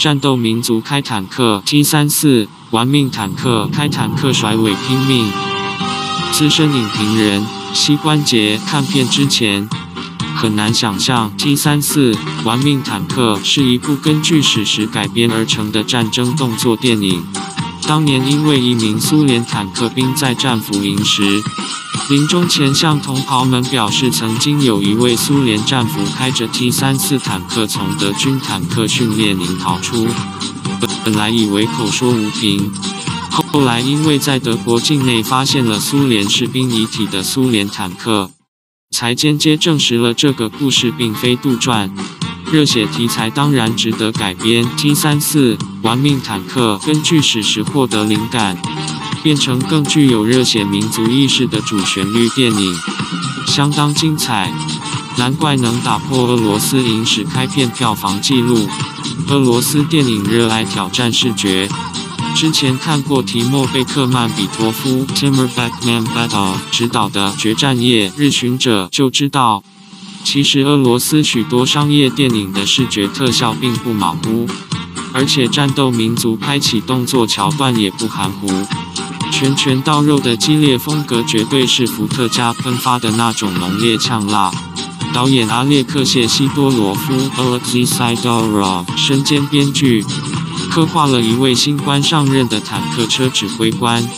战斗民族开坦克 T 三四，玩命坦克开坦克甩尾拼命。资深影评人膝关节看片之前，很难想象 T 三四玩命坦克是一部根据史实改编而成的战争动作电影。当年因为一名苏联坦克兵在战俘营时，临终前向同袍们表示，曾经有一位苏联战俘开着 T 三四坦克从德军坦克训练营逃出，本来以为口说无凭，后来因为在德国境内发现了苏联士兵遗体的苏联坦克。才间接证实了这个故事并非杜撰，热血题材当然值得改编。T 三四玩命坦克根据史实获得灵感，变成更具有热血民族意识的主旋律电影，相当精彩，难怪能打破俄罗斯影史开片票房纪录。俄罗斯电影热爱挑战视觉。之前看过提莫贝克曼比托夫 Timur Bekmambetov 执导的《决战夜：日巡者》就知道，其实俄罗斯许多商业电影的视觉特效并不马虎，而且战斗民族拍起动作桥段也不含糊，拳拳到肉的激烈风格绝对是伏特加喷发的那种浓烈呛辣。导演阿列克谢西多罗夫 Alexey Sidorov 身兼编剧。刻画了一位新官上任的坦克车指挥官，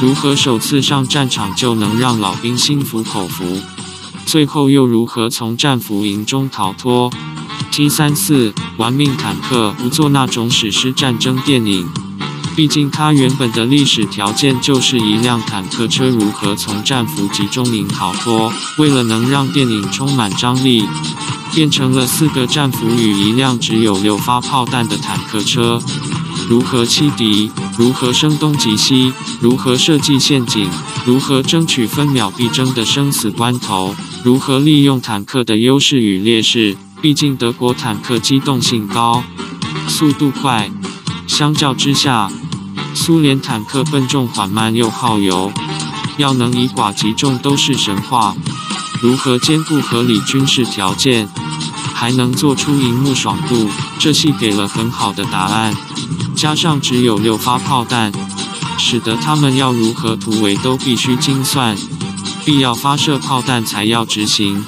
如何首次上战场就能让老兵心服口服，最后又如何从战俘营中逃脱。T 三四玩命坦克不做那种史诗战争电影，毕竟它原本的历史条件就是一辆坦克车如何从战俘集中营逃脱。为了能让电影充满张力。变成了四个战俘与一辆只有六发炮弹的坦克车，如何欺敌，如何声东击西，如何设计陷阱，如何争取分秒必争的生死关头，如何利用坦克的优势与劣势。毕竟德国坦克机动性高，速度快，相较之下，苏联坦克笨重缓慢又耗油，要能以寡击众都是神话。如何兼顾合理军事条件，还能做出荧幕爽度？这戏给了很好的答案。加上只有六发炮弹，使得他们要如何突围都必须精算，必要发射炮弹才要执行，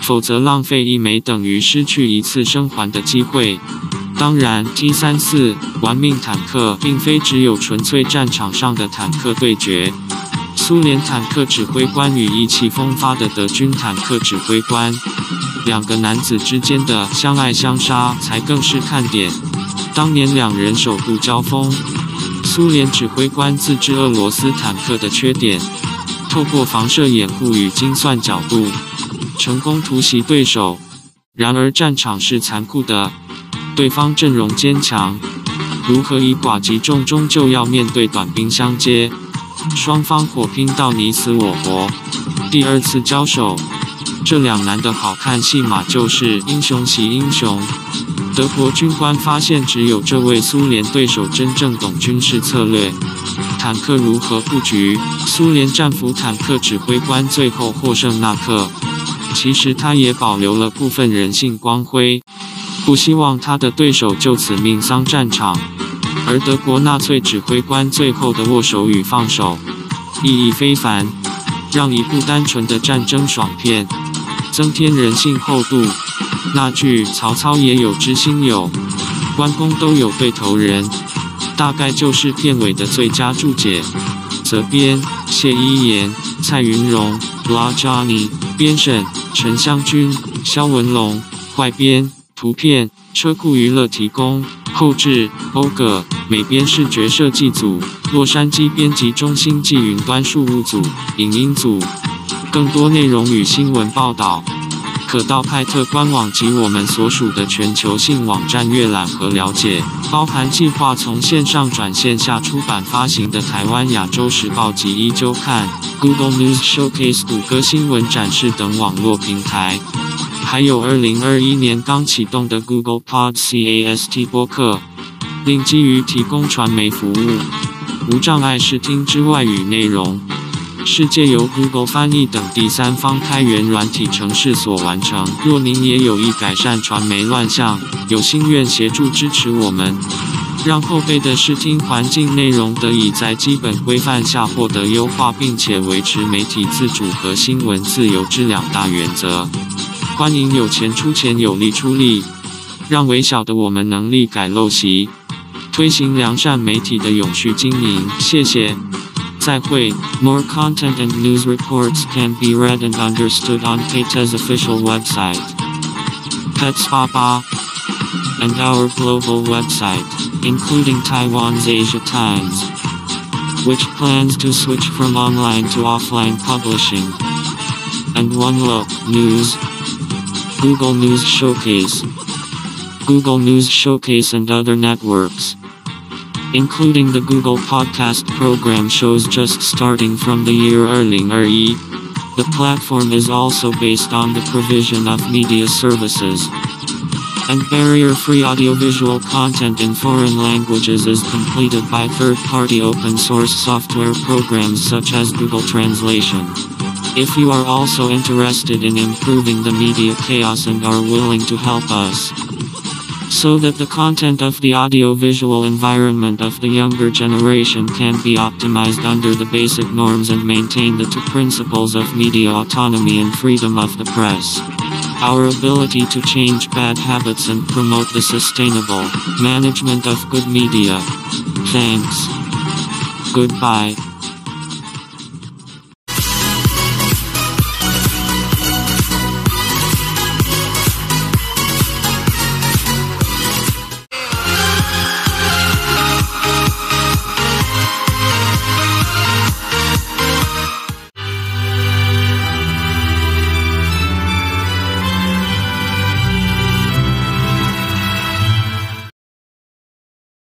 否则浪费一枚等于失去一次生还的机会。当然，T 三四玩命坦克并非只有纯粹战场上的坦克对决。苏联坦克指挥官与意气风发的德军坦克指挥官，两个男子之间的相爱相杀才更是看点。当年两人首度交锋，苏联指挥官自知俄罗斯坦克的缺点，透过防射掩护与精算角度，成功突袭对手。然而战场是残酷的，对方阵容坚强，如何以寡击众，终究要面对短兵相接。双方火拼到你死我活，第二次交手，这两男的好看戏码就是英雄惜英雄。德国军官发现只有这位苏联对手真正懂军事策略，坦克如何布局。苏联战俘坦克指挥官最后获胜那刻，其实他也保留了部分人性光辉，不希望他的对手就此命丧战场。而德国纳粹指挥官最后的握手与放手，意义非凡，让一部单纯的战争爽片增添人性厚度。那句“曹操也有知心友，关公都有对头人”，大概就是片尾的最佳注解。责编：谢一言、蔡云荣、拉扎尼编审：陈湘君、肖文龙，坏编：图片：车库娱乐提供。后制欧葛，美编视觉设计组，洛杉矶编辑中心暨云端数务组，影音组。更多内容与新闻报道，可到派特官网及我们所属的全球性网站阅览和了解，包含计划从线上转线下出版发行的台湾亚洲时报及一周刊、Google News Showcase、谷歌新闻展示等网络平台。还有二零二一年刚启动的 Google Podcast 播客，另基于提供传媒服务、无障碍视听之外语内容，是借由 Google 翻译等第三方开源软体程式所完成。若您也有意改善传媒乱象，有心愿协助支持我们，让后辈的视听环境内容得以在基本规范下获得优化，并且维持媒体自主和新闻自由之两大原则，欢迎有钱出钱，有力出力，让微小的我们能力改陋习，推行良善媒体的永续经营。谢谢。再会。More content and news reports can be read and understood on PT's official website, Petsbaba, and our global website, including Taiwan's Asia Times, which plans to switch from online to offline publishing, and One Look News, Google News Showcase, Google News Showcase and other networks including the Google Podcast program shows just starting from the year early. The platform is also based on the provision of media services. And barrier-free audiovisual content in foreign languages is completed by third-party open-source software programs such as Google Translation. If you are also interested in improving the media chaos and are willing to help us, so that the content of the audiovisual environment of the younger generation can be optimized under the basic norms and maintain the two principles of media autonomy and freedom of the press. Our ability to change bad habits and promote the sustainable management of good media. Thanks. Goodbye.